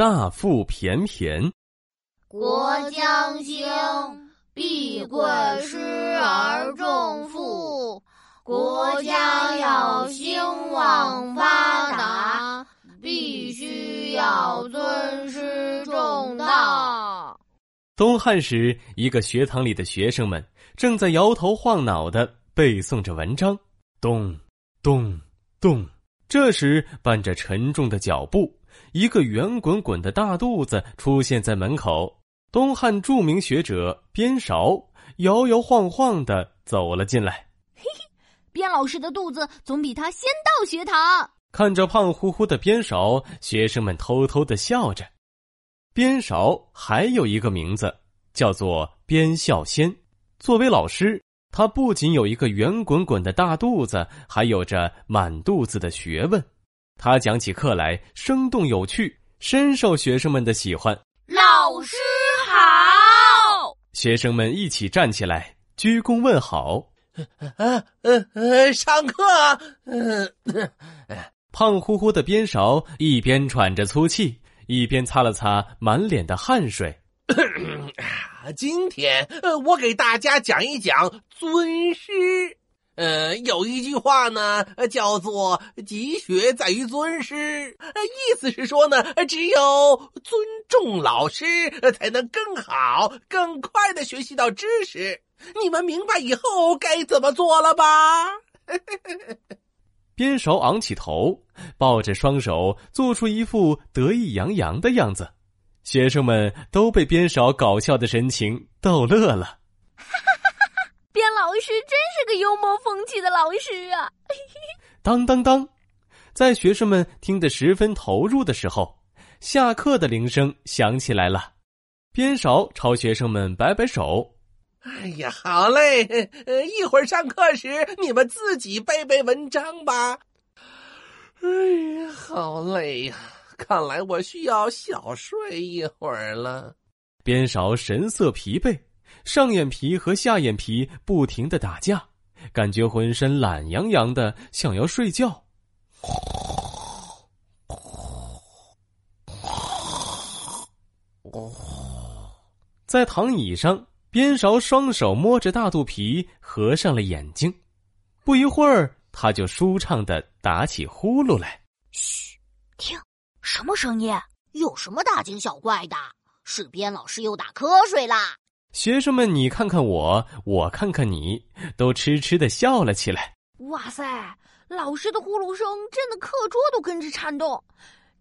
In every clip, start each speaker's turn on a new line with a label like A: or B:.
A: 大腹便便。
B: 国将兴，必贵师而重父。国家要兴旺发达，必须要尊师重道。
A: 东汉时，一个学堂里的学生们正在摇头晃脑的背诵着文章，咚咚咚。这时，伴着沉重的脚步，一个圆滚滚的大肚子出现在门口。东汉著名学者边韶摇摇晃晃的走了进来。
C: 嘿嘿，边老师的肚子总比他先到学堂。
A: 看着胖乎乎的边韶，学生们偷偷的笑着。边韶还有一个名字，叫做边孝先。作为老师。他不仅有一个圆滚滚的大肚子，还有着满肚子的学问。他讲起课来生动有趣，深受学生们的喜欢。
B: 老师好！
A: 学生们一起站起来，鞠躬问好。
D: 呃呃呃，上课。
A: 胖乎乎的边勺一边喘着粗气，一边擦了擦满脸的汗水。
D: 今天，呃，我给大家讲一讲尊师。呃，有一句话呢，叫做“积学在于尊师”，意思是说呢，只有尊重老师，才能更好、更快的学习到知识。你们明白以后该怎么做了吧？
A: 边勺昂起头，抱着双手，做出一副得意洋洋的样子。学生们都被边勺搞笑的神情逗乐了。
C: 边老师真是个幽默风趣的老师啊！
A: 当当当，在学生们听得十分投入的时候，下课的铃声响起来了。边勺朝学生们摆摆手：“
D: 哎呀，好嘞！呃，一会儿上课时你们自己背背文章吧。”哎呀，好累呀！看来我需要小睡一会儿了。
A: 边勺神色疲惫，上眼皮和下眼皮不停的打架，感觉浑身懒洋洋的，想要睡觉。在躺椅上，边勺双手摸着大肚皮，合上了眼睛。不一会儿，他就舒畅的打起呼噜来。
C: 嘘，听。什么声音？
B: 有什么大惊小怪的？是边老师又打瞌睡啦！
A: 学生们，你看看我，我看看你，都痴痴的笑了起来。
C: 哇塞，老师的呼噜声震得课桌都跟着颤动，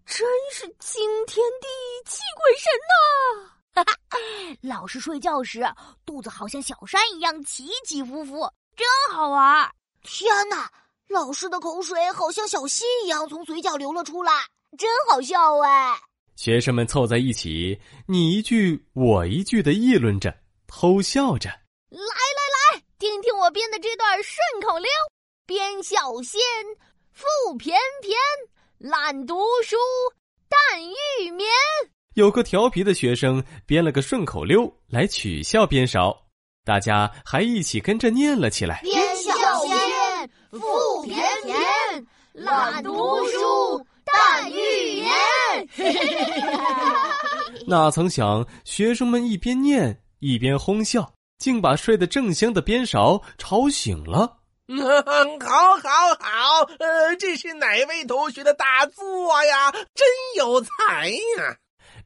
C: 真是惊天地泣鬼神呐！哈哈，老师睡觉时肚子好像小山一样起起伏伏，真好玩。
B: 天哪，老师的口水好像小溪一样从嘴角流了出来。真好笑哎！
A: 学生们凑在一起，你一句我一句的议论着，偷笑着。
C: 来来来，听听我编的这段顺口溜：边小仙，腹便便，懒读书，但欲眠。
A: 有个调皮的学生编了个顺口溜来取笑边勺，大家还一起跟着念了起来：
B: 边小仙，腹便便，懒读书。淡欲言，
A: 哪曾想学生们一边念一边哄笑，竟把睡得正香的边勺吵醒了。
D: 好，好，好！呃，这是哪位同学的大作呀？真有才呀！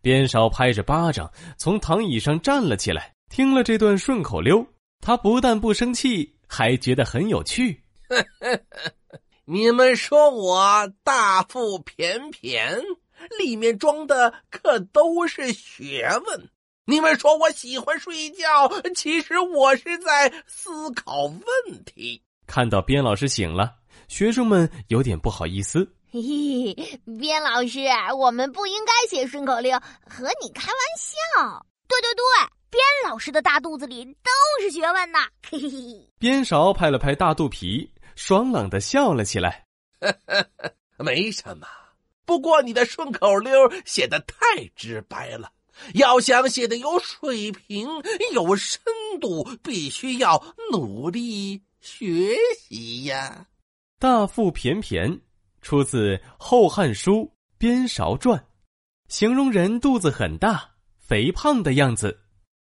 A: 边勺拍着巴掌从躺椅上站了起来，听了这段顺口溜，他不但不生气，还觉得很有趣。
D: 你们说我大腹便便，里面装的可都是学问。你们说我喜欢睡觉，其实我是在思考问题。
A: 看到边老师醒了，学生们有点不好意思。
C: 嘿嘿，边老师，我们不应该写顺口溜，和你开玩笑。对对对，边老师的大肚子里都是学问呐。嘿嘿嘿。
A: 边勺拍了拍大肚皮。爽朗的笑了起来，
D: 没什么。不过你的顺口溜写的太直白了，要想写的有水平、有深度，必须要努力学习呀。
A: 大腹便便，出自《后汉书·边韶传》。形容人肚子很大、肥胖的样子。